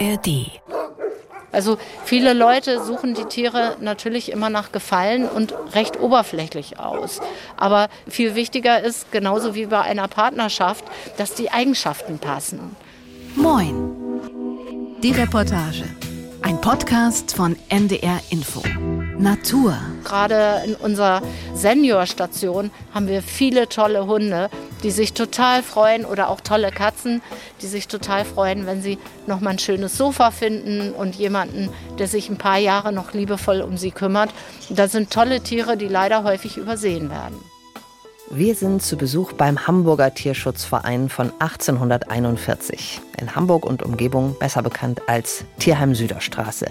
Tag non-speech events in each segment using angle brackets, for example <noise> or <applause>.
ARD. Also viele Leute suchen die Tiere natürlich immer nach Gefallen und recht oberflächlich aus. Aber viel wichtiger ist, genauso wie bei einer Partnerschaft, dass die Eigenschaften passen. Moin. Die Reportage. Ein Podcast von NDR Info. Natur. Gerade in unserer Seniorstation haben wir viele tolle Hunde, die sich total freuen oder auch tolle Katzen, die sich total freuen, wenn sie noch mal ein schönes Sofa finden und jemanden, der sich ein paar Jahre noch liebevoll um sie kümmert. Das sind tolle Tiere, die leider häufig übersehen werden. Wir sind zu Besuch beim Hamburger Tierschutzverein von 1841. In Hamburg und Umgebung besser bekannt als Tierheim Süderstraße.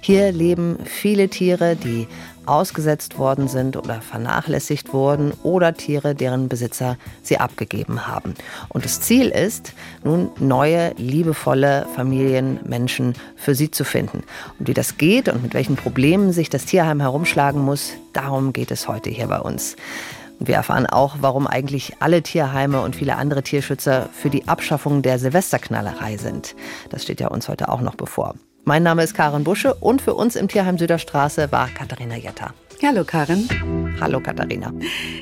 Hier leben viele Tiere, die ausgesetzt worden sind oder vernachlässigt wurden oder Tiere, deren Besitzer sie abgegeben haben. Und das Ziel ist, nun neue, liebevolle Familien, Menschen für sie zu finden. Und wie das geht und mit welchen Problemen sich das Tierheim herumschlagen muss, darum geht es heute hier bei uns. Wir erfahren auch, warum eigentlich alle Tierheime und viele andere Tierschützer für die Abschaffung der Silvesterknallerei sind. Das steht ja uns heute auch noch bevor. Mein Name ist Karin Busche und für uns im Tierheim Süderstraße war Katharina Jetta. Hallo Karin. Hallo Katharina.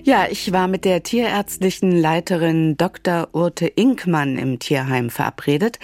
Ja, ich war mit der tierärztlichen Leiterin Dr. Urte Inkmann im Tierheim verabredet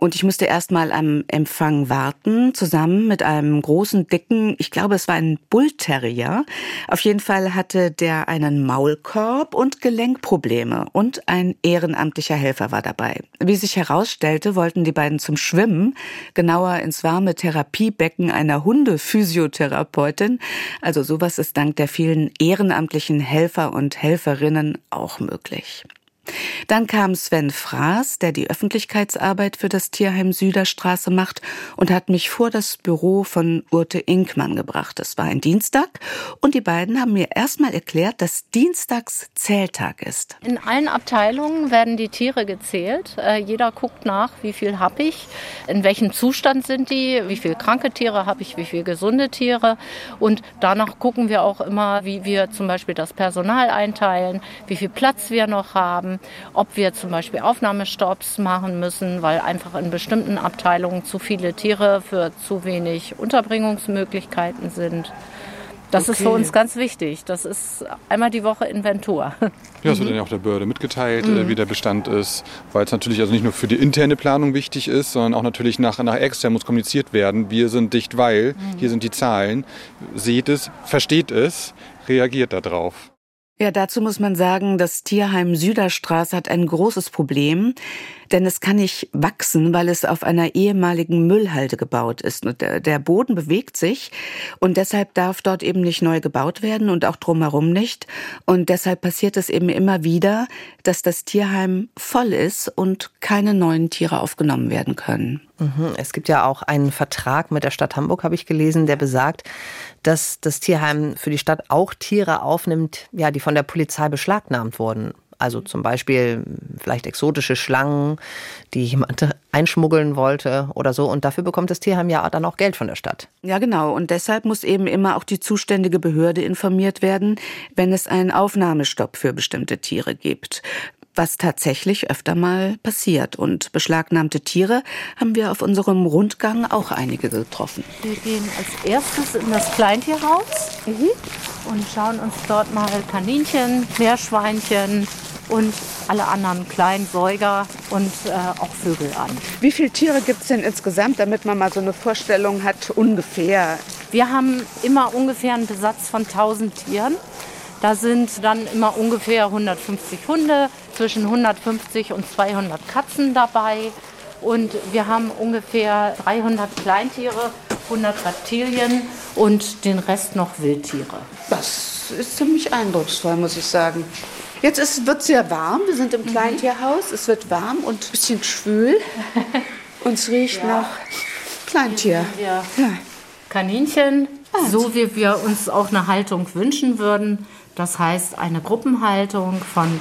und ich musste erst mal am Empfang warten, zusammen mit einem großen, dicken, ich glaube es war ein Bullterrier. Auf jeden Fall hatte der einen Maulkorb und Gelenkprobleme und ein ehrenamtlicher Helfer war dabei. Wie sich herausstellte, wollten die beiden zum Schwimmen, genauer ins warme Therapiebecken einer Hundephysiotherapeutin, also so sowas ist dank der vielen ehrenamtlichen Helfer und Helferinnen auch möglich. Dann kam Sven Fraß, der die Öffentlichkeitsarbeit für das Tierheim Süderstraße macht und hat mich vor das Büro von Urte Inkmann gebracht. Es war ein Dienstag und die beiden haben mir erstmal erklärt, dass Dienstags Zähltag ist. In allen Abteilungen werden die Tiere gezählt. Äh, jeder guckt nach, wie viel habe ich, in welchem Zustand sind die, wie viele kranke Tiere habe ich, wie viele gesunde Tiere. Und danach gucken wir auch immer, wie wir zum Beispiel das Personal einteilen, wie viel Platz wir noch haben ob wir zum Beispiel Aufnahmestopps machen müssen, weil einfach in bestimmten Abteilungen zu viele Tiere für zu wenig Unterbringungsmöglichkeiten sind. Das okay. ist für uns ganz wichtig. Das ist einmal die Woche Inventur. Ja, das wird dann ja auch der Behörde mitgeteilt, mhm. wie der Bestand ist, weil es natürlich also nicht nur für die interne Planung wichtig ist, sondern auch natürlich nach, nach extern muss kommuniziert werden. Wir sind dicht, weil, mhm. hier sind die Zahlen. Seht es, versteht es, reagiert darauf. Ja, dazu muss man sagen, das Tierheim Süderstraße hat ein großes Problem denn es kann nicht wachsen, weil es auf einer ehemaligen Müllhalde gebaut ist. Der Boden bewegt sich und deshalb darf dort eben nicht neu gebaut werden und auch drumherum nicht. Und deshalb passiert es eben immer wieder, dass das Tierheim voll ist und keine neuen Tiere aufgenommen werden können. Mhm. Es gibt ja auch einen Vertrag mit der Stadt Hamburg, habe ich gelesen, der besagt, dass das Tierheim für die Stadt auch Tiere aufnimmt, ja, die von der Polizei beschlagnahmt wurden. Also zum Beispiel vielleicht exotische Schlangen, die jemand <laughs> einschmuggeln wollte oder so. Und dafür bekommt das Tierheim ja dann auch Geld von der Stadt. Ja, genau. Und deshalb muss eben immer auch die zuständige Behörde informiert werden, wenn es einen Aufnahmestopp für bestimmte Tiere gibt was tatsächlich öfter mal passiert. Und beschlagnahmte Tiere haben wir auf unserem Rundgang auch einige getroffen. Wir gehen als erstes in das Kleintierhaus mhm. und schauen uns dort mal Kaninchen, Meerschweinchen, und alle anderen kleinen Säuger und äh, auch Vögel an. Wie viele Tiere gibt es denn insgesamt, damit man mal so eine Vorstellung hat, ungefähr? Wir haben immer ungefähr einen Besatz von 1000 Tieren. Da sind dann immer ungefähr 150 Hunde, zwischen 150 und 200 Katzen dabei. Und wir haben ungefähr 300 Kleintiere, 100 Reptilien und den Rest noch Wildtiere. Das ist ziemlich eindrucksvoll, muss ich sagen. Jetzt wird es sehr warm. Wir sind im. Kleintierhaus. Es wird warm und ein bisschen schwül. <laughs> Und es riecht ja. nach Kleintier. Ja. Kaninchen, ah, so wie wir uns auch eine Haltung wünschen würden. Das heißt eine Gruppenhaltung von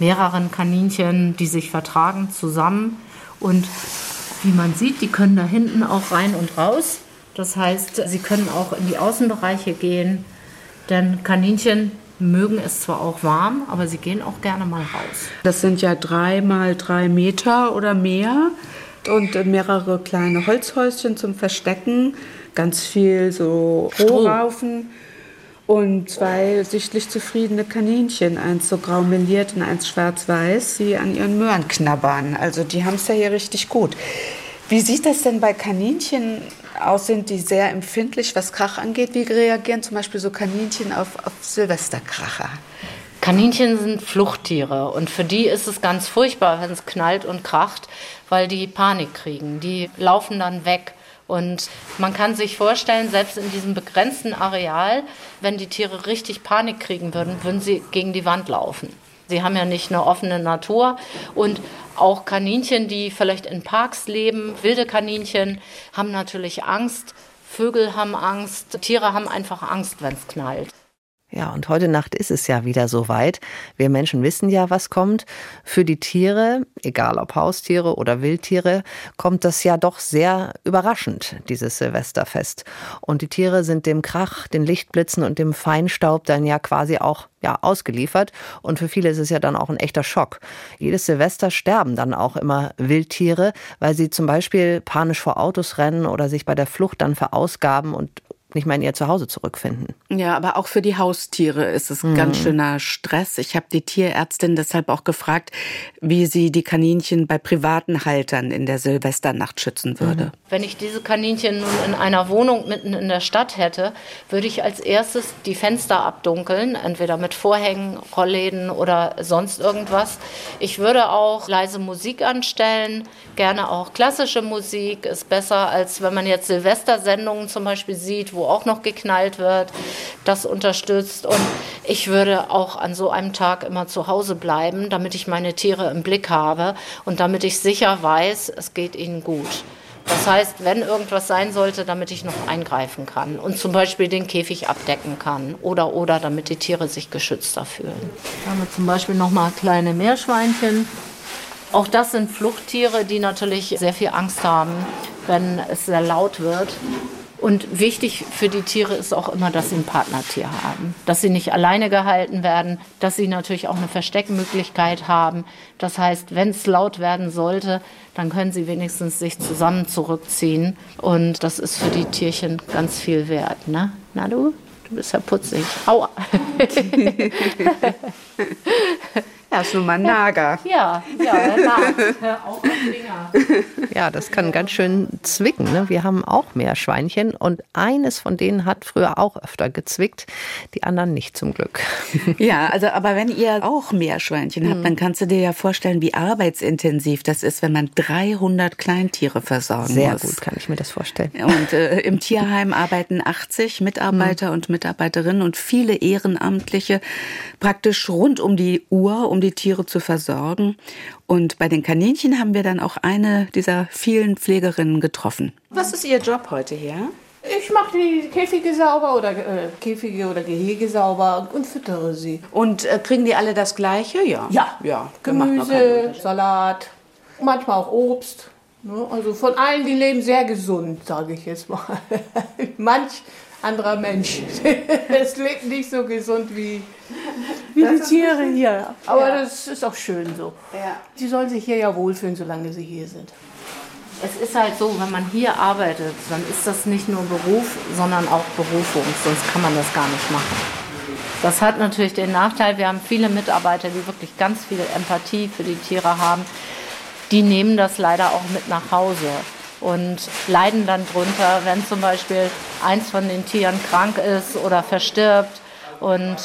mehreren Kaninchen, die sich vertragen zusammen. Und wie man sieht, die können da hinten auch rein und raus. Das heißt, sie können auch in die Außenbereiche gehen. Denn Kaninchen mögen es zwar auch warm, aber sie gehen auch gerne mal raus. Das sind ja drei mal drei Meter oder mehr. und mehrere kleine Holzhäuschen zum Verstecken, ganz viel so Strohraufen und zwei sichtlich zufriedene Kaninchen, eins so grau meliert und eins schwarz-weiß, die an ihren Möhren knabbern. Also die haben es ja hier richtig gut. Wie sieht das denn bei Kaninchen aus? Sind die sehr empfindlich, was Krach angeht? Wie reagieren zum Beispiel so Kaninchen auf, auf Silvesterkracher? Kaninchen sind Fluchttiere und für die ist es ganz furchtbar, wenn es knallt und kracht, weil die Panik kriegen. Die laufen dann weg. Und man kann sich vorstellen, selbst in diesem begrenzten Areal, wenn die Tiere richtig Panik kriegen würden, würden sie gegen die Wand laufen. Sie haben ja nicht eine offene Natur und auch Kaninchen, die vielleicht in Parks leben, wilde Kaninchen, haben natürlich Angst. Vögel haben Angst, Tiere haben einfach Angst, wenn es knallt. Ja, und heute Nacht ist es ja wieder soweit. Wir Menschen wissen ja, was kommt. Für die Tiere, egal ob Haustiere oder Wildtiere, kommt das ja doch sehr überraschend, dieses Silvesterfest. Und die Tiere sind dem Krach, den Lichtblitzen und dem Feinstaub dann ja quasi auch ja, ausgeliefert. Und für viele ist es ja dann auch ein echter Schock. Jedes Silvester sterben dann auch immer Wildtiere, weil sie zum Beispiel panisch vor Autos rennen oder sich bei der Flucht dann verausgaben und nicht mehr in ihr Zuhause zurückfinden. Ja, aber auch für die Haustiere ist es mhm. ganz schöner Stress. Ich habe die Tierärztin deshalb auch gefragt, wie sie die Kaninchen bei privaten Haltern in der Silvesternacht schützen würde. Mhm. Wenn ich diese Kaninchen nun in einer Wohnung mitten in der Stadt hätte, würde ich als erstes die Fenster abdunkeln, entweder mit Vorhängen, Rollläden oder sonst irgendwas. Ich würde auch leise Musik anstellen, gerne auch klassische Musik, ist besser, als wenn man jetzt Silvestersendungen zum Beispiel sieht, wo wo auch noch geknallt wird, das unterstützt. Und ich würde auch an so einem Tag immer zu Hause bleiben, damit ich meine Tiere im Blick habe und damit ich sicher weiß, es geht ihnen gut. Das heißt, wenn irgendwas sein sollte, damit ich noch eingreifen kann und zum Beispiel den Käfig abdecken kann oder oder damit die Tiere sich geschützter fühlen. Da haben wir zum Beispiel noch mal kleine Meerschweinchen. Auch das sind Fluchttiere, die natürlich sehr viel Angst haben, wenn es sehr laut wird. Und wichtig für die Tiere ist auch immer, dass sie ein Partnertier haben, dass sie nicht alleine gehalten werden, dass sie natürlich auch eine Versteckmöglichkeit haben. Das heißt, wenn es laut werden sollte, dann können sie wenigstens sich zusammen zurückziehen. Und das ist für die Tierchen ganz viel wert. Ne? Na du? Du bist ja putzig. Aua. <laughs> Ja, ist nun mal Nager. <laughs> Ja, ja, auch <laughs> Finger. Ja, das kann ganz schön zwicken. Ne? Wir haben auch Meerschweinchen und eines von denen hat früher auch öfter gezwickt, die anderen nicht zum Glück. <laughs> Ja, also aber wenn ihr auch Meerschweinchen habt, mhm. dann kannst du dir ja vorstellen, wie arbeitsintensiv das ist, wenn man 300 Kleintiere versorgen Sehr muss. Sehr gut, kann ich mir das vorstellen. Und äh, im Tierheim arbeiten 80 Mitarbeiter mhm. und Mitarbeiterinnen und viele Ehrenamtliche praktisch rund um die Uhr, um die Tiere zu versorgen. Und bei den Kaninchen haben wir dann auch eine dieser vielen Pflegerinnen getroffen. Was ist Ihr Job heute hier? Ich mache die Käfige sauber oder äh, Käfige oder Gehege sauber und füttere sie. Und äh, kriegen die alle das Gleiche? Ja. Ja, ja. Gemüse, Salat, manchmal auch Obst. Ne? Also von allen, die leben sehr gesund, sage ich jetzt mal. <laughs> Manch anderer Mensch. <laughs> es lebt nicht so gesund wie, wie die Tiere hier. Aber ja. das ist auch schön so. Ja. Die sollen sich hier ja wohlfühlen, solange sie hier sind. Es ist halt so, wenn man hier arbeitet, dann ist das nicht nur Beruf, sondern auch Berufung. Sonst kann man das gar nicht machen. Das hat natürlich den Nachteil, wir haben viele Mitarbeiter, die wirklich ganz viel Empathie für die Tiere haben. Die nehmen das leider auch mit nach Hause und leiden dann drunter, wenn zum Beispiel eins von den Tieren krank ist oder verstirbt. Und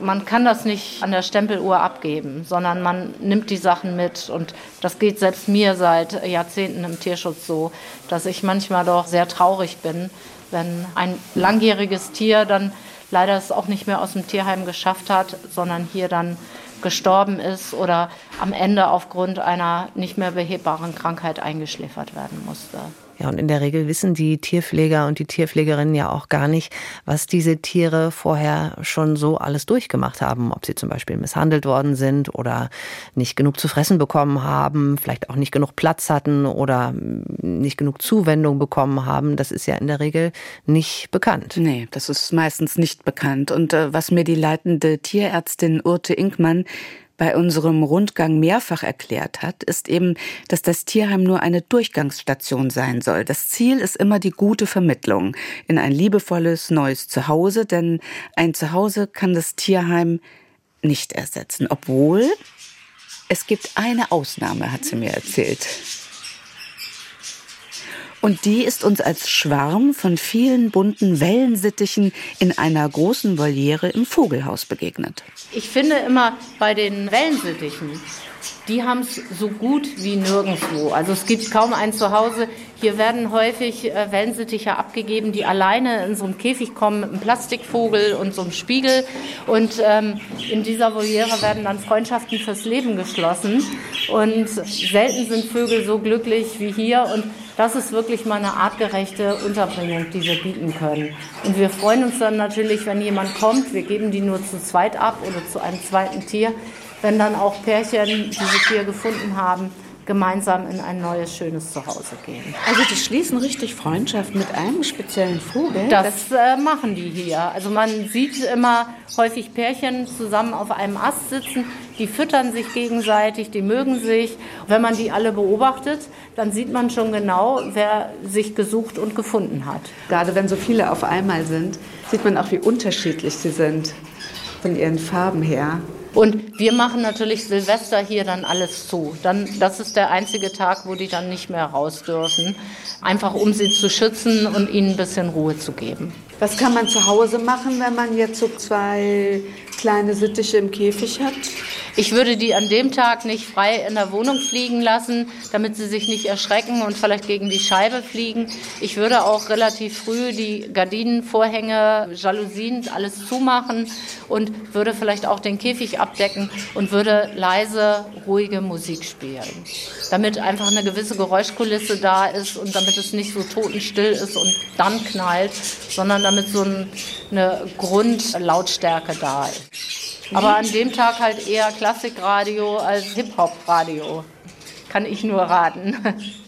man kann das nicht an der Stempeluhr abgeben, sondern man nimmt die Sachen mit. Und das geht selbst mir seit Jahrzehnten im Tierschutz so, dass ich manchmal doch sehr traurig bin, wenn ein langjähriges Tier dann leider es auch nicht mehr aus dem Tierheim geschafft hat, sondern hier dann gestorben ist oder am Ende aufgrund einer nicht mehr behebbaren Krankheit eingeschläfert werden musste. Ja, und in der Regel wissen die Tierpfleger und die Tierpflegerinnen ja auch gar nicht, was diese Tiere vorher schon so alles durchgemacht haben. Ob sie zum Beispiel misshandelt worden sind oder nicht genug zu fressen bekommen haben, vielleicht auch nicht genug Platz hatten oder nicht genug Zuwendung bekommen haben. Das ist ja in der Regel nicht bekannt. Nee, das ist meistens nicht bekannt. Und äh, was mir die leitende Tierärztin Urte Inkmann bei unserem Rundgang mehrfach erklärt hat, ist eben, dass das Tierheim nur eine Durchgangsstation sein soll. Das Ziel ist immer die gute Vermittlung in ein liebevolles neues Zuhause, denn ein Zuhause kann das Tierheim nicht ersetzen, obwohl es gibt eine Ausnahme, hat sie mir erzählt. Und die ist uns als Schwarm von vielen bunten Wellensittichen in einer großen Voliere im Vogelhaus begegnet. Ich finde immer bei den Wellensittichen, die haben es so gut wie nirgendwo. Also es gibt kaum ein Zuhause. Hier werden häufig äh, Wellensittiche abgegeben, die alleine in so einem Käfig kommen mit einem Plastikvogel und so einem Spiegel. Und ähm, in dieser Voliere werden dann Freundschaften fürs Leben geschlossen. Und selten sind Vögel so glücklich wie hier. Und das ist wirklich mal eine artgerechte Unterbringung, die wir bieten können. Und wir freuen uns dann natürlich, wenn jemand kommt. Wir geben die nur zu zweit ab oder zu einem zweiten Tier. Wenn dann auch Pärchen, die sich hier gefunden haben, gemeinsam in ein neues, schönes Zuhause gehen. Also die schließen richtig Freundschaft mit einem speziellen Vogel? Das, äh, machen die hier. Also man sieht immer häufig Pärchen zusammen auf einem Ast sitzen, die füttern sich gegenseitig, die mögen sich. Wenn man die alle beobachtet, dann sieht man schon genau, wer sich gesucht und gefunden hat. Gerade wenn so viele auf einmal sind, sieht man auch, wie unterschiedlich sie sind von ihren Farben her. Und wir machen natürlich Silvester hier dann alles zu. Dann, das ist der einzige Tag, wo die dann nicht mehr raus dürfen. Einfach um sie zu schützen und ihnen ein bisschen Ruhe zu geben. Was kann man zu Hause machen, wenn man jetzt so zwei kleine Sittiche im Käfig hat? Ich würde die an dem Tag nicht frei in der Wohnung fliegen lassen, damit sie sich nicht erschrecken und vielleicht gegen die Scheibe fliegen. Ich würde auch relativ früh die Gardinen, Vorhänge, Jalousien, alles zumachen und würde vielleicht auch den Käfig abdecken und würde leise, ruhige Musik spielen. Damit einfach eine gewisse Geräuschkulisse da ist und damit es nicht so totenstill ist und dann knallt, sondern damit so eine Grundlautstärke da ist. Aber an dem Tag halt eher Klassikradio als Hip-Hop-Radio. Kann ich nur raten.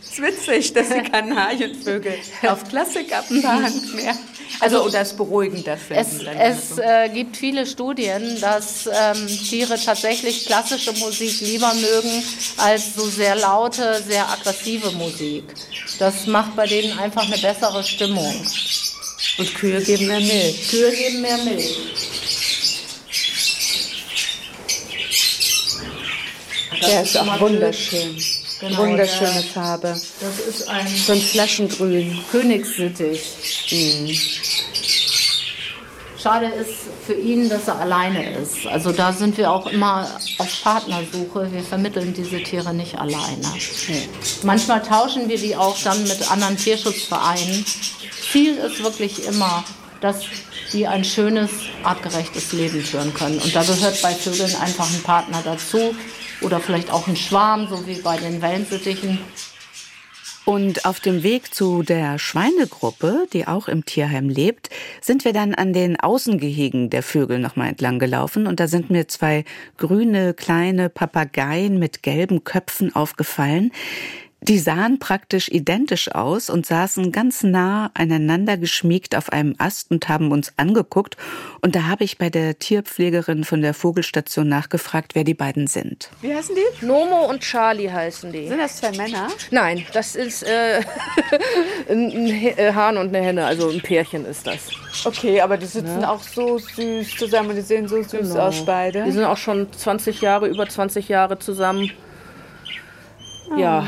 Es ist witzig, dass die Kanarienvögel auf Klassik abfahren mehr. Also, also das beruhigend das Es, es äh, gibt viele Studien, dass ähm, Tiere tatsächlich klassische Musik lieber mögen als so sehr laute, sehr aggressive Musik. Das macht bei denen einfach eine bessere Stimmung. Und Kühe geben mehr Milch. Kühe geben mehr Milch. Der ist auch wunderschön. Genau, Wunderschöne der, Farbe. Das ist ein, so ein Flaschengrün. Königssittich. Mhm. Schade ist für ihn, dass er alleine ist. Also da sind wir auch immer auf Partnersuche. Wir vermitteln diese Tiere nicht alleine. Nee. Manchmal tauschen wir die auch dann mit anderen Tierschutzvereinen. Ziel ist wirklich immer, dass die ein schönes, artgerechtes Leben führen können. Und da gehört bei Vögeln einfach ein Partner dazu, oder vielleicht auch ein Schwarm, so wie bei den Wellensittichen. Und auf dem Weg zu der Schweinegruppe, die auch im Tierheim lebt, sind wir dann an den Außengehegen der Vögel nochmal entlang gelaufen und da sind mir zwei grüne kleine Papageien mit gelben Köpfen aufgefallen. Die sahen praktisch identisch aus und saßen ganz nah aneinander geschmiegt auf einem Ast und haben uns angeguckt. Und da habe ich bei der Tierpflegerin von der Vogelstation nachgefragt, wer die beiden sind. Wie heißen die? Nomo und Charlie heißen die. Sind das zwei Männer? Nein, das ist äh, <laughs> ein äh, Hahn und eine Henne, also ein Pärchen ist das. Okay, aber die sitzen ja. auch so süß zusammen, die sehen so süß genau. aus beide. Die sind auch schon 20 Jahre, über 20 Jahre zusammen. Ja,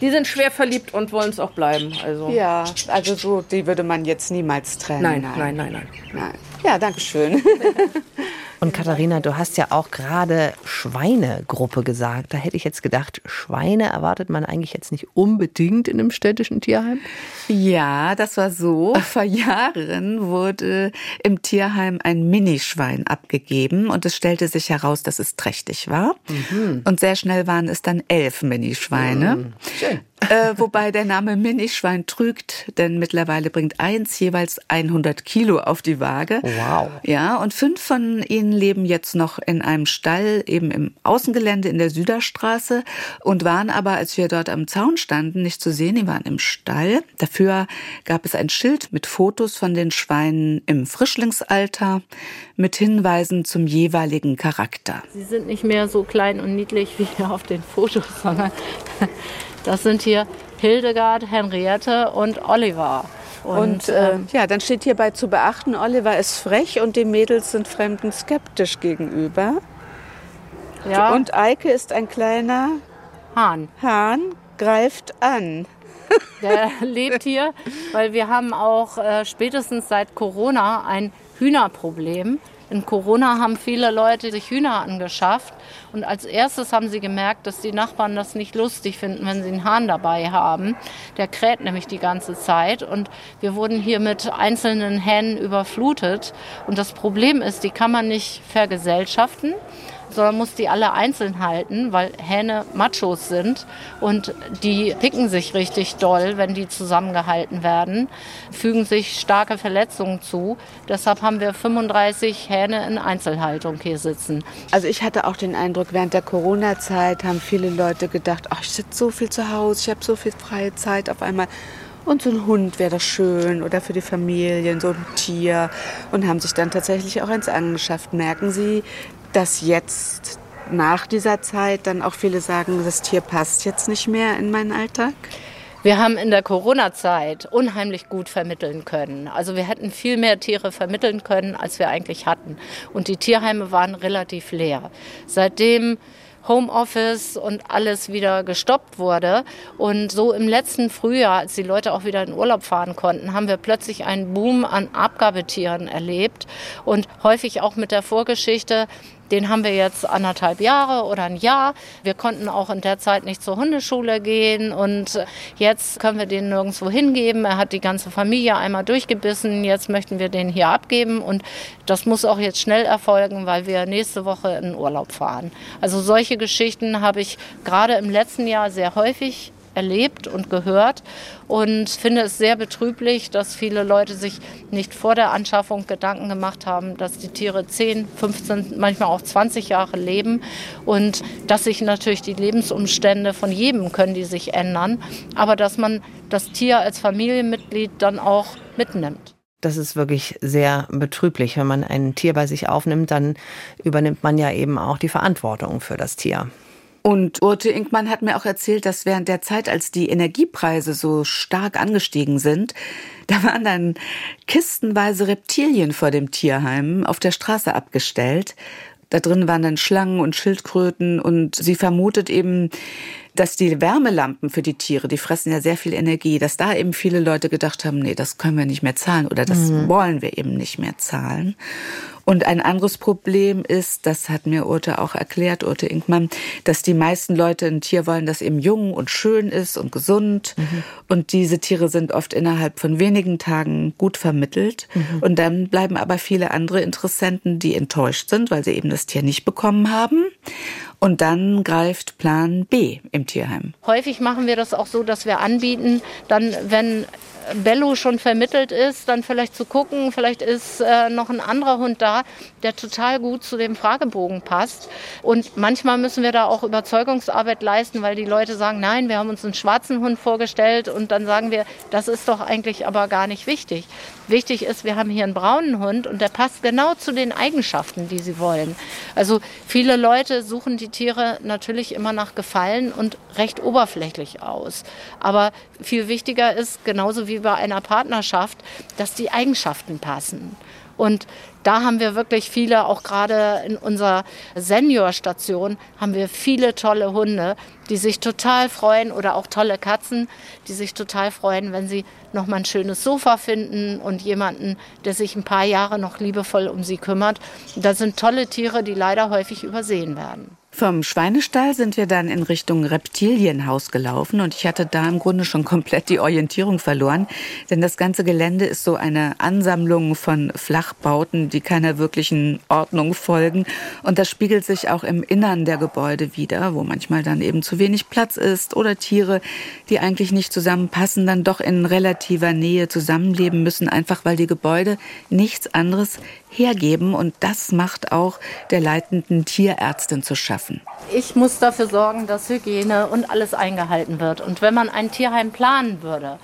die sind schwer verliebt und wollen es auch bleiben. Also. Ja, also so, die würde man jetzt niemals trennen. Nein, nein, nein, nein. nein. nein. Ja, danke schön. <laughs> Und Katharina, du hast ja auch gerade Schweinegruppe gesagt. Da hätte ich jetzt gedacht, Schweine erwartet man eigentlich jetzt nicht unbedingt in einem städtischen Tierheim? Ja, das war so. Vor Jahren wurde im Tierheim ein Minischwein abgegeben und es stellte sich heraus, dass es trächtig war. Mhm. Und sehr schnell waren es dann elf Minischweine. Mhm. Schön. Äh, wobei der Name Minischwein trügt, denn mittlerweile bringt eins jeweils 100 Kilo auf die Waage. Wow. Ja, und fünf von ihnen leben jetzt noch in einem Stall, eben im Außengelände in der Süderstraße und waren aber, als wir dort am Zaun standen, nicht zu sehen. Die waren im Stall. Dafür gab es ein Schild mit Fotos von den Schweinen im Frischlingsalter mit Hinweisen zum jeweiligen Charakter. Sie sind nicht mehr so klein und niedlich wie auf den Fotos, sondern das sind hier Hildegard, Henriette und Oliver. Und, und äh, ähm, ja, dann steht hierbei zu beachten, Oliver ist frech und die Mädels sind Fremden skeptisch gegenüber. Ja. Und Eike ist ein kleiner Hahn. Hahn greift an. <laughs> Der lebt hier, weil wir haben auch äh, spätestens seit Corona ein Hühnerproblem. In Corona haben viele Leute sich Hühner angeschafft und als erstes haben sie gemerkt, dass die Nachbarn das nicht lustig finden, wenn sie einen Hahn dabei haben. Der kräht nämlich die ganze Zeit und wir wurden hier mit einzelnen Hähnen überflutet. Und das Problem ist, die kann man nicht vergesellschaften sondern muss die alle einzeln halten, weil Hähne Machos sind und die picken sich richtig doll, wenn die zusammengehalten werden, fügen sich starke Verletzungen zu. Deshalb haben wir 35 Hähne in Einzelhaltung hier sitzen. Also ich hatte auch den Eindruck, während der Corona-Zeit haben viele Leute gedacht, ach, ich sitze so viel zu Hause, ich habe so viel freie Zeit auf einmal. Und so ein Hund wäre das schön oder für die Familien, so ein Tier. Und haben sich dann tatsächlich auch eins angeschafft. Merken Sie, dass jetzt nach dieser Zeit dann auch viele sagen, das Tier passt jetzt nicht mehr in meinen Alltag? Wir haben in der Corona-Zeit unheimlich gut vermitteln können. Also wir hätten viel mehr Tiere vermitteln können, als wir eigentlich hatten. Und die Tierheime waren relativ leer. Seitdem Homeoffice und alles wieder gestoppt wurde. Und so im letzten Frühjahr, als die Leute auch wieder in Urlaub fahren konnten, haben wir plötzlich einen Boom an Abgabetieren erlebt und häufig auch mit der Vorgeschichte, den haben wir jetzt anderthalb Jahre oder ein Jahr. Wir konnten auch in der Zeit nicht zur Hundeschule gehen und jetzt können wir den nirgendwo hingeben. Er hat die ganze Familie einmal durchgebissen. Jetzt möchten wir den hier abgeben und das muss auch jetzt schnell erfolgen, weil wir nächste Woche in Urlaub fahren. Also solche Geschichten habe ich gerade im letzten Jahr sehr häufig erlebt und gehört und finde es sehr betrüblich, dass viele Leute sich nicht vor der Anschaffung Gedanken gemacht haben, dass die Tiere 10, 15, manchmal auch 20 Jahre leben und dass sich natürlich die Lebensumstände von jedem können die sich ändern, aber dass man das Tier als Familienmitglied dann auch mitnimmt. Das ist wirklich sehr betrüblich. Wenn man ein Tier bei sich aufnimmt, dann übernimmt man ja eben auch die Verantwortung für das Tier. Und Urte Inkmann hat mir auch erzählt, dass während der Zeit, als die Energiepreise so stark angestiegen sind, <laughs> da waren dann kistenweise Reptilien vor dem Tierheim auf der Straße abgestellt. Da drin waren dann Schlangen und Schildkröten und sie vermutet eben, dass die Wärmelampen für die Tiere, die fressen ja sehr viel Energie, dass da eben viele Leute gedacht haben, nee, das können wir nicht mehr zahlen oder das mhm. wollen wir eben nicht mehr zahlen. Und ein anderes Problem ist, das hat mir Urte auch erklärt, Urte Inkmann, dass die meisten Leute ein Tier wollen, das eben jung und schön ist und gesund. Mhm. Und diese Tiere sind oft innerhalb von wenigen Tagen gut vermittelt. Mhm. Und dann bleiben aber viele andere Interessenten, die enttäuscht sind, weil sie eben das Tier nicht bekommen haben. Und dann greift Plan B im Tierheim. Häufig machen wir das auch so, dass wir anbieten, dann, wenn Bello schon vermittelt ist, dann vielleicht zu gucken, vielleicht ist äh, noch ein anderer Hund da, der total gut zu dem Fragebogen passt. Und manchmal müssen wir da auch Überzeugungsarbeit leisten, weil die Leute sagen, nein, wir haben uns einen schwarzen Hund vorgestellt und dann sagen wir, das ist doch eigentlich aber gar nicht wichtig. Wichtig ist, wir haben hier einen braunen Hund und der passt genau zu den Eigenschaften, die sie wollen. Also viele Leute suchen die Tiere natürlich immer nach Gefallen und recht oberflächlich aus. Aber viel wichtiger ist, genauso wie bei einer Partnerschaft, dass die Eigenschaften passen. Und da haben wir wirklich viele, auch gerade in unserer Seniorstation, haben wir viele tolle Hunde, die sich total freuen oder auch tolle Katzen, die sich total freuen, wenn sie noch mal ein schönes Sofa finden und jemanden, der sich ein paar Jahre noch liebevoll um sie kümmert. Das sind tolle Tiere, die leider häufig übersehen werden. Vom Schweinestall sind wir dann in Richtung Reptilienhaus gelaufen und ich hatte da im Grunde schon komplett die Orientierung verloren, denn das ganze Gelände ist so eine Ansammlung von Flachbauten, die keiner wirklichen Ordnung folgen und das spiegelt sich auch im Innern der Gebäude wieder, wo manchmal dann eben zu wenig Platz ist oder Tiere, die eigentlich nicht zusammenpassen, dann doch in relativer Nähe zusammenleben müssen, einfach weil die Gebäude nichts anderes hergeben. Und das macht auch der leitenden Tierärztin zu schaffen. Ich muss dafür sorgen, dass Hygiene und alles eingehalten wird. Und wenn man ein Tierheim planen würde,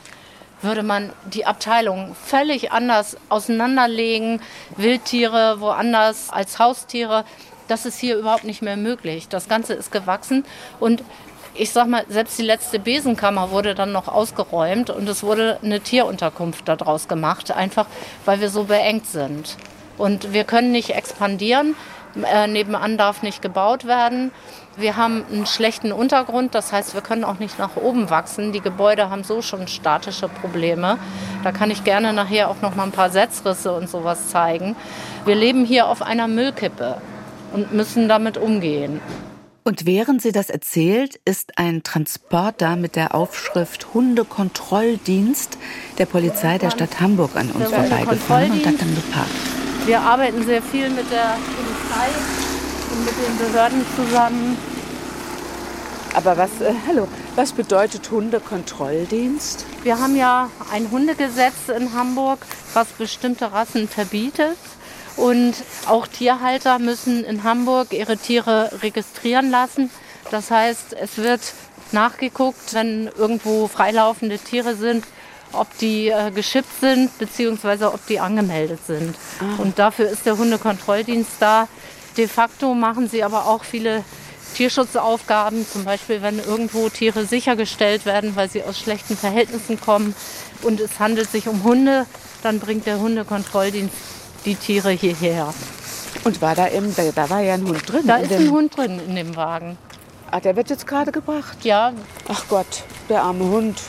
würde man die Abteilung völlig anders auseinanderlegen. Wildtiere woanders als Haustiere. Das ist hier überhaupt nicht mehr möglich. Das Ganze ist gewachsen und ich sag mal, selbst die letzte Besenkammer wurde dann noch ausgeräumt und es wurde eine Tierunterkunft daraus gemacht, einfach weil wir so beengt sind. Und wir können nicht expandieren. Äh, nebenan darf nicht gebaut werden. Wir haben einen schlechten Untergrund, das heißt, wir können auch nicht nach oben wachsen. Die Gebäude haben so schon statische Probleme. Da kann ich gerne nachher auch noch mal ein paar Setzrisse und sowas zeigen. Wir leben hier auf einer Müllkippe und müssen damit umgehen. Und während sie das erzählt, ist ein Transporter mit der Aufschrift Hundekontrolldienst der Polizei der Stadt Hamburg an uns vorbeigefahren und hat dann geparkt. Wir arbeiten sehr viel mit der Polizei und mit den Behörden zusammen. Aber was, äh, hallo, was bedeutet Hundekontrolldienst? Wir haben ja ein Hundegesetz in Hamburg, was bestimmte Rassen verbietet. Und auch Tierhalter müssen in Hamburg ihre Tiere registrieren lassen. Das heißt, es wird nachgeguckt, wenn irgendwo freilaufende Tiere sind, ob die äh, geschippt sind beziehungsweise ob die angemeldet sind. Ah. Und dafür ist der Hundekontrolldienst da. De facto machen sie aber auch viele Tierschutzaufgaben, zum Beispiel wenn irgendwo Tiere sichergestellt werden, weil sie aus schlechten Verhältnissen kommen und es handelt sich um Hunde, dann bringt der Hundekontrolldienst die Tiere hierher. Und war da eben, da, da war ja ein Hund drin? Da ist ein Hund drin in dem Wagen. Ach, der wird jetzt gerade gebracht? Ja. Ach Gott, der arme Hund.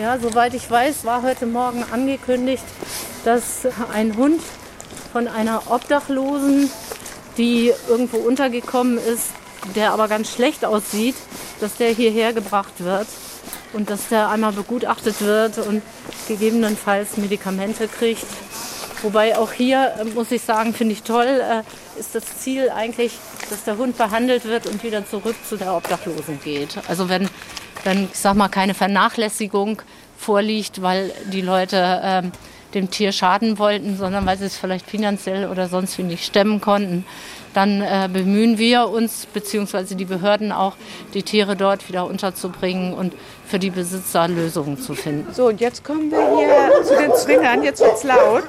Ja, soweit ich weiß, war heute Morgen angekündigt, dass ein Hund von einer Obdachlosen, die irgendwo untergekommen ist, der aber ganz schlecht aussieht, dass der hierher gebracht wird und dass der einmal begutachtet wird und gegebenenfalls Medikamente kriegt. Wobei auch hier, äh, muss ich sagen, finde ich toll, äh, ist das Ziel eigentlich, dass der Hund behandelt wird und wieder zurück zu der Obdachlosen geht. Also wenn dann, ich sag mal, keine Vernachlässigung vorliegt, weil die Leute ähm, dem Tier schaden wollten, sondern weil sie es vielleicht finanziell oder sonst wie nicht stemmen konnten, dann äh, bemühen wir uns, beziehungsweise die Behörden auch, die Tiere dort wieder unterzubringen und für die Besitzer Lösungen zu finden. So, und jetzt kommen wir hier zu den Zwingern. Jetzt wird's laut.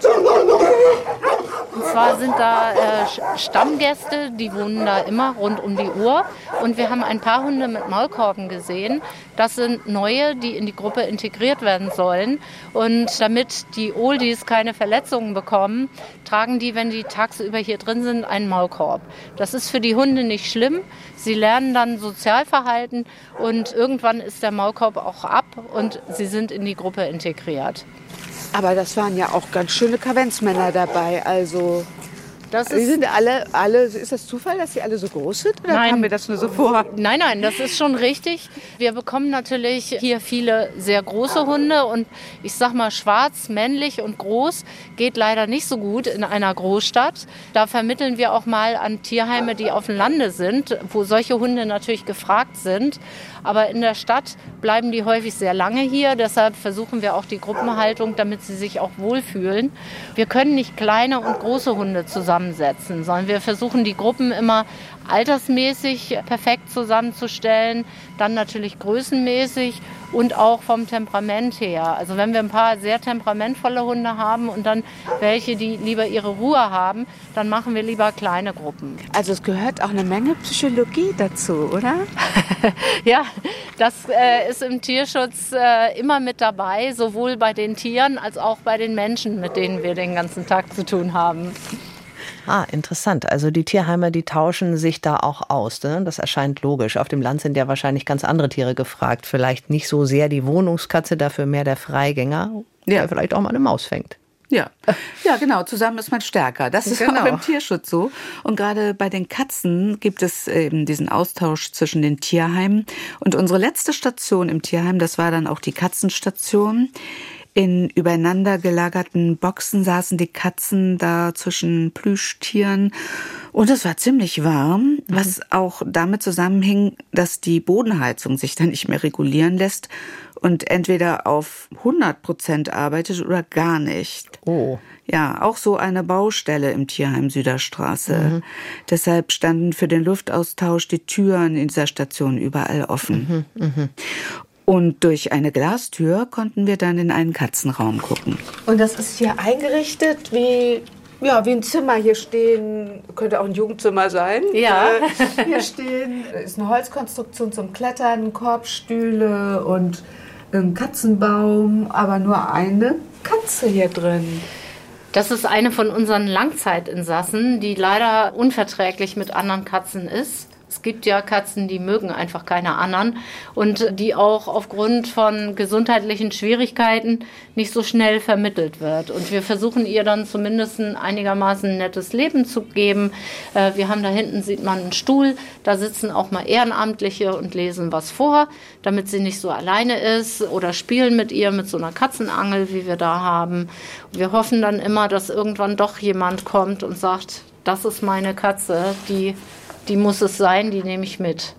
Und zwar sind da äh, Stammgäste, die wohnen da immer rund um die Uhr. Und wir haben ein paar Hunde mit Maulkorben gesehen. Das sind neue, die in die Gruppe integriert werden sollen. Und damit die Oldies keine Verletzungen bekommen, tragen die, wenn die tagsüber hier drin sind, einen Maulkorb. Das ist für die Hunde nicht schlimm. Sie lernen dann Sozialverhalten und irgendwann ist der Maulkorb auch ab und sie sind in die Gruppe integriert. Aber das waren ja auch ganz schöne Kavenzmänner dabei. Also das ist, sind alle, alle, ist das Zufall, dass sie alle so groß sind? Oder nein, kam mir das nur so vor? Nein, nein, das ist schon richtig. Wir bekommen natürlich hier viele sehr große Hunde und ich sag mal, schwarz, männlich und groß geht leider nicht so gut in einer Großstadt. Da vermitteln wir auch mal an Tierheime, die auf dem Lande sind, wo solche Hunde natürlich gefragt sind. Aber in der Stadt bleiben die häufig sehr lange hier. Deshalb versuchen wir auch die Gruppenhaltung, damit sie sich auch wohlfühlen. Wir können nicht kleine und große Hunde zusammensetzen, sondern wir versuchen die Gruppen immer altersmäßig perfekt zusammenzustellen, dann natürlich größenmäßig und auch vom Temperament her. Also wenn wir ein paar sehr temperamentvolle Hunde haben und dann welche, die lieber ihre Ruhe haben, dann machen wir lieber kleine Gruppen. Also es gehört auch eine Menge Psychologie dazu, oder? <laughs> ja, das äh, ist im Tierschutz äh, immer mit dabei, sowohl bei den Tieren als auch bei den Menschen, mit denen wir den ganzen Tag zu tun haben. Ah, interessant. Also die Tierheime, die tauschen sich da auch aus. Ne? Das erscheint logisch. Auf dem Land sind ja wahrscheinlich ganz andere Tiere gefragt. Vielleicht nicht so sehr die Wohnungskatze, dafür mehr der Freigänger, der vielleicht auch mal eine Maus fängt. Ja, ja, genau. Zusammen ist man stärker. Das ist genau. auch im Tierschutz so. Und gerade bei den Katzen gibt es eben diesen Austausch zwischen den Tierheimen. Und unsere letzte Station im Tierheim, das war dann auch die Katzenstation. In übereinander gelagerten Boxen saßen die Katzen da zwischen Plüschtieren. Und es war ziemlich warm, was auch damit zusammenhing, dass die Bodenheizung sich dann nicht mehr regulieren lässt und entweder auf 100 Prozent arbeitet oder gar nicht. Oh. Ja, auch so eine Baustelle im Tierheim Süderstraße. Mhm. Deshalb standen für den Luftaustausch die Türen in dieser Station überall offen. Mhm, mh. Und durch eine Glastür konnten wir dann in einen Katzenraum gucken. Und das ist hier eingerichtet wie ja, wie ein Zimmer hier stehen, könnte auch ein Jugendzimmer sein. Ja. Äh, <laughs> hier stehen ist eine Holzkonstruktion zum Klettern, Korbstühle und ein Katzenbaum, aber nur eine Katze hier drin. Das ist eine von unseren Langzeitinsassen, die leider unverträglich mit anderen Katzen ist. Es gibt ja Katzen, die mögen einfach keine anderen und die auch aufgrund von gesundheitlichen Schwierigkeiten nicht so schnell vermittelt wird. Und wir versuchen ihr dann zumindest ein einigermaßen nettes Leben zu geben. Äh, wir haben da hinten, sieht man einen Stuhl, da sitzen auch mal Ehrenamtliche und lesen was vor, damit sie nicht so alleine ist oder spielen mit ihr mit so einer Katzenangel, wie wir da haben. Wir hoffen dann immer, dass irgendwann doch jemand kommt und sagt, das ist meine Katze, die die muss es sein, die nehme ich mit.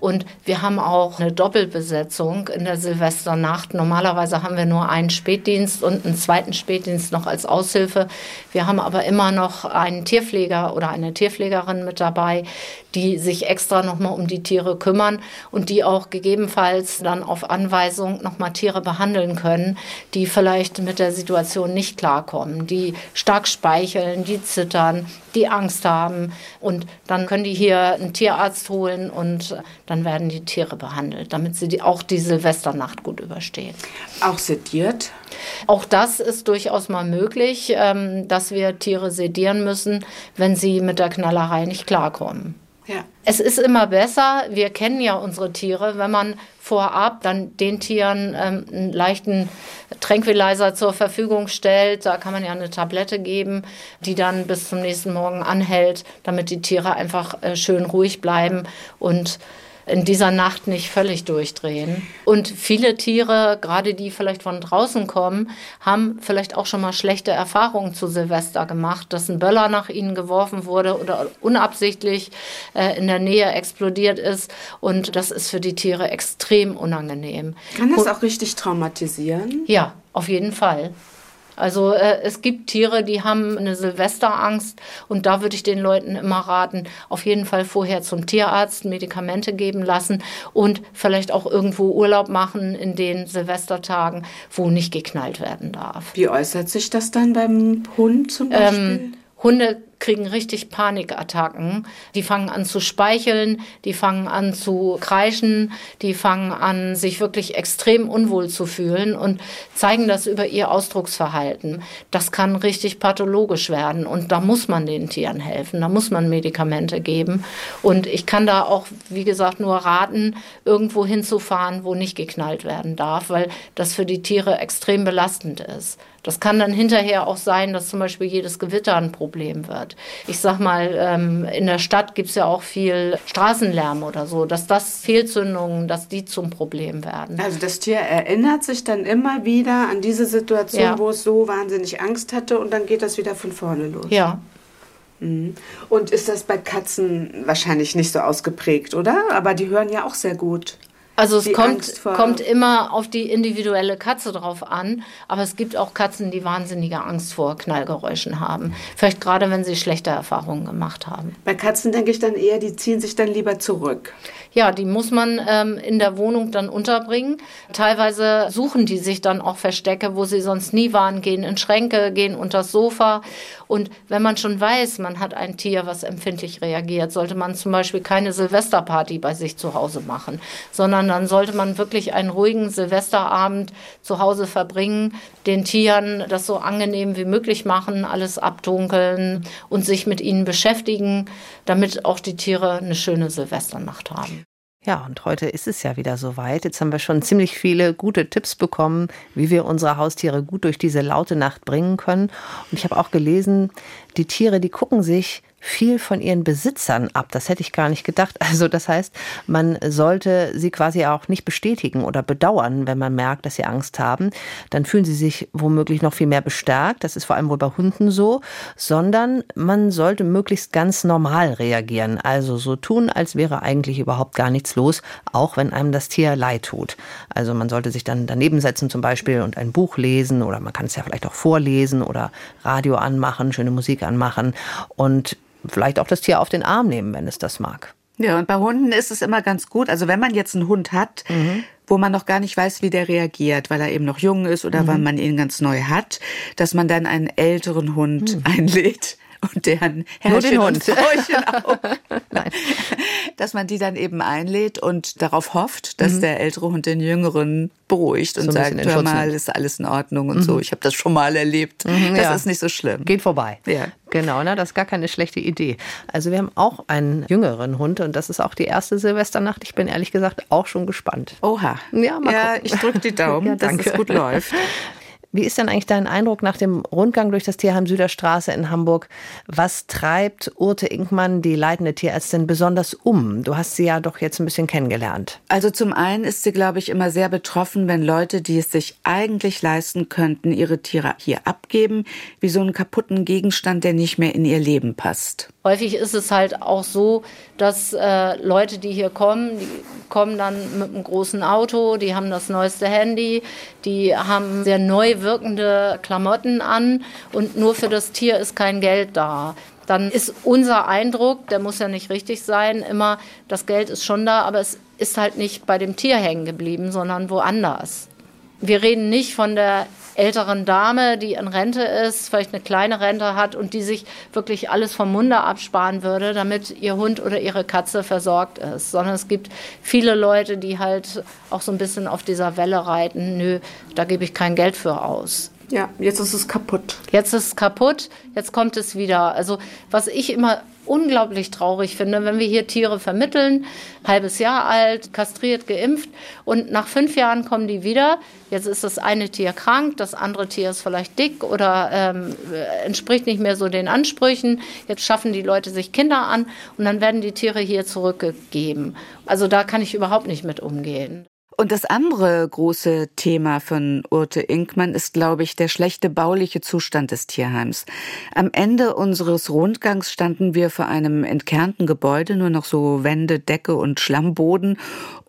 Und wir haben auch eine Doppelbesetzung in der Silvesternacht. Normalerweise haben wir nur einen Spätdienst und einen zweiten Spätdienst noch als Aushilfe. Wir haben aber immer noch einen Tierpfleger oder eine Tierpflegerin mit dabei, die sich extra nochmal um die Tiere kümmern und die auch gegebenenfalls dann auf Anweisung nochmal Tiere behandeln können, die vielleicht mit der Situation nicht klarkommen, die stark speicheln, die zittern, die Angst haben. Und dann können die hier einen Tierarzt holen und dann werden die Tiere behandelt, damit sie die, auch die Silvesternacht gut überstehen. Auch sediert? Auch das ist durchaus mal möglich, ähm, dass wir Tiere sedieren müssen, wenn sie mit der Knallerei nicht klarkommen. Ja. Es ist immer besser, wir kennen ja unsere Tiere, wenn man vorab dann den Tieren ähm, einen leichten Tranquilizer zur Verfügung stellt. Da kann man ja eine Tablette geben, die dann bis zum nächsten Morgen anhält, damit die Tiere einfach äh, schön ruhig bleiben und in dieser Nacht nicht völlig durchdrehen. Und viele Tiere, gerade die vielleicht von draußen kommen, haben vielleicht auch schon mal schlechte Erfahrungen zu Silvester gemacht, dass ein Böller nach ihnen geworfen wurde oder unabsichtlich äh, in der Nähe explodiert ist. Und das ist für die Tiere extrem unangenehm. Kann das auch richtig traumatisieren? Ja, auf jeden Fall. Also äh, es gibt Tiere, die haben eine Silvesterangst und da würde ich den Leuten immer raten, auf jeden Fall vorher zum Tierarzt Medikamente geben lassen und vielleicht auch irgendwo Urlaub machen in den Silvestertagen, wo nicht geknallt werden darf. Wie äußert sich das dann beim Hund zum Beispiel? Ähm, Hunde kriegen richtig Panikattacken. Die fangen an zu speicheln, die fangen an zu kreischen, die fangen an, sich wirklich extrem unwohl zu fühlen und zeigen das über ihr Ausdrucksverhalten. Das kann richtig pathologisch werden und da muss man den Tieren helfen, da muss man Medikamente geben. Und ich kann da auch, wie gesagt, nur raten, irgendwo hinzufahren, wo nicht geknallt werden darf, weil das für die Tiere extrem belastend ist. Das kann dann hinterher auch sein, dass zum Beispiel jedes Gewitter ein Problem wird. Ich sag mal, ähm, in der Stadt gibt es ja auch viel Straßenlärm oder so, dass das Fehlzündungen, dass die zum Problem werden. Also das Tier erinnert sich dann immer wieder an diese Situation, ja. wo es so wahnsinnig Angst hatte und dann geht das wieder von vorne los. Ja. Mhm. Und ist das bei Katzen wahrscheinlich nicht so ausgeprägt, oder? Aber die hören ja auch sehr gut. Also es kommt, kommt immer auf die individuelle Katze drauf an, aber es gibt auch Katzen, die wahnsinnige Angst vor Knallgeräuschen haben. Vielleicht gerade, wenn sie schlechte Erfahrungen gemacht haben. Bei Katzen denke ich dann eher, die ziehen sich dann lieber zurück. Ja, die muss man ähm, in der Wohnung dann unterbringen. Teilweise suchen die sich dann auch Verstecke, wo sie sonst nie waren, gehen in Schränke, gehen unters Sofa. Und wenn man schon weiß, man hat ein Tier, was empfindlich reagiert, sollte man zum Beispiel keine Silvesterparty bei sich zu Hause machen, sondern dann sollte man wirklich einen ruhigen Silvesterabend zu Hause verbringen, den Tieren das so angenehm wie möglich machen, alles abdunkeln und sich mit ihnen beschäftigen, damit auch die Tiere eine schöne Silvesternacht haben. Ja, und heute ist es ja wieder soweit. Jetzt haben wir schon ziemlich viele gute Tipps bekommen, wie wir unsere Haustiere gut durch diese laute Nacht bringen können. Und ich habe auch gelesen, die Tiere, die gucken sich viel von ihren Besitzern ab. Das hätte ich gar nicht gedacht. <laughs> Also das heißt, man sollte sie quasi auch nicht bestätigen oder bedauern, wenn man merkt, dass sie Angst haben. Dann fühlen sie sich womöglich noch viel mehr bestärkt. Das ist vor allem wohl bei Hunden so. Sondern man sollte möglichst ganz normal reagieren. Also so tun, als wäre eigentlich überhaupt gar nichts los, auch wenn einem das Tier leid tut. Also man sollte sich dann daneben setzen zum Beispiel und ein Buch lesen oder man kann es ja vielleicht auch vorlesen oder Radio anmachen, schöne Musik anmachen und vielleicht auch das Tier auf den Arm nehmen, wenn es das mag. Ja, und bei Hunden ist es immer ganz gut. Also wenn man jetzt einen Hund hat, mhm. wo man noch gar nicht weiß, wie der reagiert, weil er eben noch jung ist oder mhm. weil man ihn ganz neu hat, dass man dann einen älteren Hund mhm. einlädt und deren Herrchen Nur den Hund. <laughs> Dass man die dann eben einlädt und darauf hofft, dass mhm. der ältere Hund den jüngeren beruhigt und so sagt, hör mal, ist alles in Ordnung und mhm. so. Ich habe das schon mal erlebt. Mhm, das ja. ist nicht so schlimm. Geht vorbei. Ja. Genau, ne? das ist gar keine schlechte Idee. Also wir haben auch einen jüngeren Hund und das ist auch die erste Silvesternacht. Ich bin ehrlich gesagt auch schon gespannt. Oha. Ja, mal ja ich drücke die <laughs> Daumen, ja, dass es gut läuft. Wie ist denn eigentlich dein Eindruck nach dem Rundgang durch das Tierheim Süderstraße in Hamburg? Was treibt Urte Inkmann, die leitende Tierärztin, besonders um? Du hast sie ja doch jetzt ein bisschen kennengelernt. Also zum einen ist sie, glaube ich, immer sehr betroffen, wenn Leute, die es sich eigentlich leisten könnten, ihre Tiere hier abgeben, wie so einen kaputten Gegenstand, der nicht mehr in ihr Leben passt. Häufig ist es halt auch so, dass äh, Leute, die hier kommen, die kommen dann mit einem großen Auto, die haben das neueste Handy, die haben sehr neu wirkende Klamotten an und nur für das Tier ist kein Geld da dann ist unser Eindruck, der muss ja nicht richtig sein, immer, das Geld ist schon da, aber es ist halt nicht bei dem Tier hängen geblieben, sondern woanders. Wir reden nicht von der älteren Dame, die in Rente ist, vielleicht eine kleine Rente hat und die sich wirklich alles vom Munde absparen würde, damit ihr Hund oder ihre Katze versorgt ist. Sondern es gibt viele Leute, die halt auch so ein bisschen auf dieser Welle reiten, nö, da gebe ich kein Geld für aus. Ja, jetzt ist es kaputt. Jetzt ist es kaputt, jetzt kommt es wieder. Also was ich immer unglaublich traurig finde, wenn wir hier Tiere vermitteln, halbes Jahr alt, kastriert, geimpft und nach fünf Jahren kommen die wieder. Jetzt ist das eine Tier krank, das andere Tier ist vielleicht dick oder ähm, entspricht nicht mehr so den Ansprüchen. Jetzt schaffen die Leute sich Kinder an und dann werden die Tiere hier zurückgegeben. Also da kann ich überhaupt nicht mit umgehen. Und das andere große Thema von Urte Inkmann ist, glaube ich, der schlechte bauliche Zustand des Tierheims. Am Ende unseres Rundgangs standen wir vor einem entkernten Gebäude, nur noch so Wände, Decke und Schlammboden.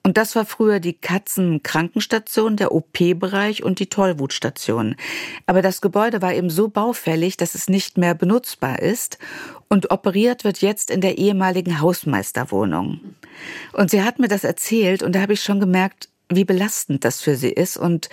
Und das war früher die Katzenkrankenstation, der OP-Bereich und die Tollwutstation. Aber das Gebäude war eben so baufällig, dass es nicht mehr benutzbar ist. Und operiert wird jetzt in der ehemaligen Hausmeisterwohnung. Und sie hat mir das erzählt und da habe ich schon gemerkt, wie belastend das für sie ist. Und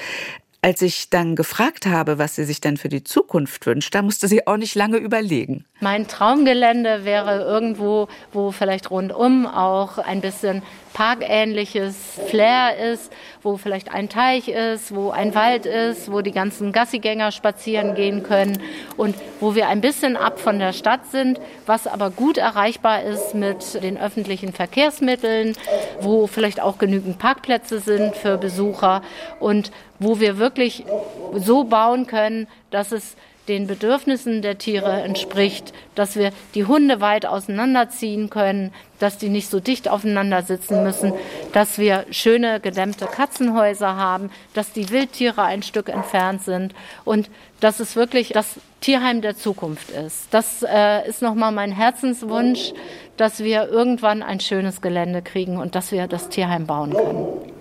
als ich dann gefragt habe, was sie sich denn für die Zukunft wünscht, da musste sie auch nicht lange überlegen. Mein Traumgelände wäre irgendwo, wo vielleicht rundum auch ein bisschen parkähnliches Flair ist, wo vielleicht ein Teich ist, wo ein Wald ist, wo die ganzen Gassigänger spazieren gehen können und wo wir ein bisschen ab von der Stadt sind, was aber gut erreichbar ist mit den öffentlichen Verkehrsmitteln, wo vielleicht auch genügend Parkplätze sind für Besucher und wo wir wirklich so bauen können, dass es den Bedürfnissen der Tiere entspricht, dass wir die Hunde weit auseinanderziehen können, dass die nicht so dicht aufeinander sitzen müssen, dass wir schöne gedämmte Katzenhäuser haben, dass die Wildtiere ein Stück entfernt sind und dass es wirklich das Tierheim der Zukunft ist. Das äh, ist nochmal mein Herzenswunsch, dass wir irgendwann ein schönes Gelände kriegen und dass wir das Tierheim bauen können.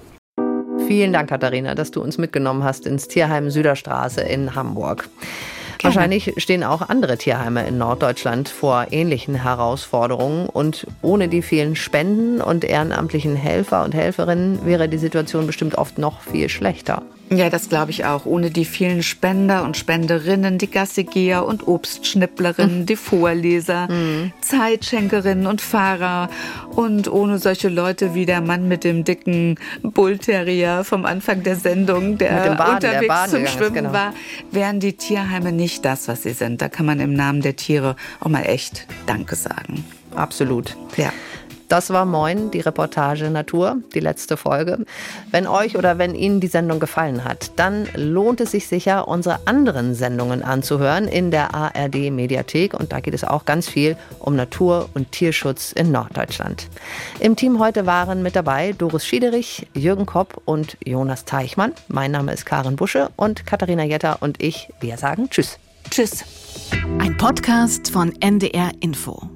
Vielen Dank, Katharina, dass du uns mitgenommen hast ins Tierheim Süderstraße in Hamburg. Wahrscheinlich stehen auch andere Tierheime in Norddeutschland vor ähnlichen Herausforderungen und ohne die vielen Spenden und ehrenamtlichen Helfer und Helferinnen wäre die Situation bestimmt oft noch viel schlechter. Ja, das glaube ich auch. Ohne die vielen Spender und Spenderinnen, die Gassigeher und Obstschnipplerinnen, mhm. die Vorleser, mhm. Zeitschenkerinnen und Fahrer und ohne solche Leute wie der Mann mit dem dicken Bullterrier vom Anfang der Sendung, der Baden, unterwegs der zum Schwimmen genau. war, wären die Tierheime nicht das, was sie sind. Da kann man im Namen der Tiere auch mal echt Danke sagen. Absolut. Ja. Das war Moin, die Reportage Natur, die letzte Folge. Wenn euch oder wenn Ihnen die Sendung gefallen hat, dann lohnt es sich sicher, unsere anderen Sendungen anzuhören in der ARD Mediathek. Und da geht es auch ganz viel um Natur- und Tierschutz in Norddeutschland. Im Team heute waren mit dabei Doris Schiederich, Jürgen Kopp und Jonas Teichmann. Mein Name ist Karin Busche und Katharina Jetter und ich, wir sagen Tschüss. Tschüss. Ein Podcast von NDR Info.